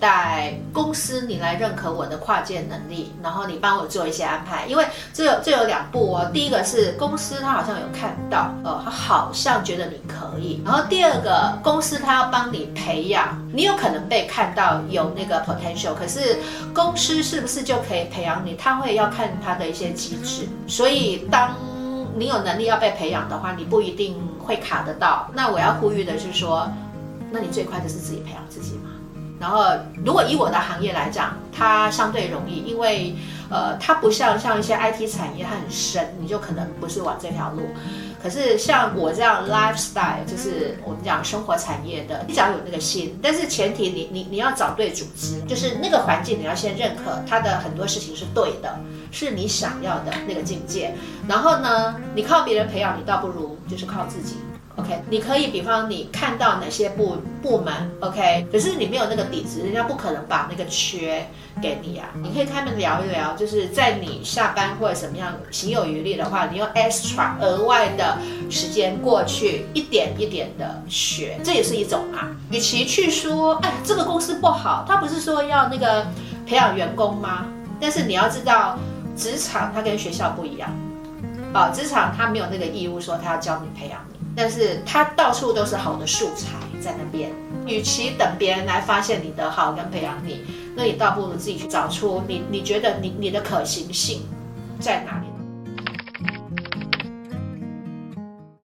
在公司，你来认可我的跨界能力，然后你帮我做一些安排。因为这有这有两步哦，第一个是公司他好像有看到，呃，他好像觉得你可以。然后第二个，公司他要帮你培养，你有可能被看到有那个 potential，可是公司是不是就可以培养你？他会要看他的一些机制。所以当你有能力要被培养的话，你不一定会卡得到。那我要呼吁的是说，那你最快的是自己培养自己嘛。然后，如果以我的行业来讲，它相对容易，因为呃，它不像像一些 IT 产业，它很深，你就可能不是往这条路。可是像我这样 lifestyle，就是我们讲生活产业的，你只要有那个心，但是前提你你你要找对组织，就是那个环境你要先认可它的很多事情是对的，是你想要的那个境界。然后呢，你靠别人培养，你倒不如就是靠自己。OK，你可以比方你看到哪些部部门，OK，可是你没有那个底子，人家不可能把那个缺给你啊。你可以跟他们聊一聊，就是在你下班或者什么样行有余力的话，你用 extra 额外的时间过去一点一点的学，这也是一种啊。与其去说，哎，这个公司不好，他不是说要那个培养员工吗？但是你要知道，职场它跟学校不一样，啊，职场它没有那个义务说他要教你培养。但是它到处都是好的素材在那边，与其等别人来发现你的好跟培养你，那你倒不如自己去找出你你觉得你你的可行性在哪里。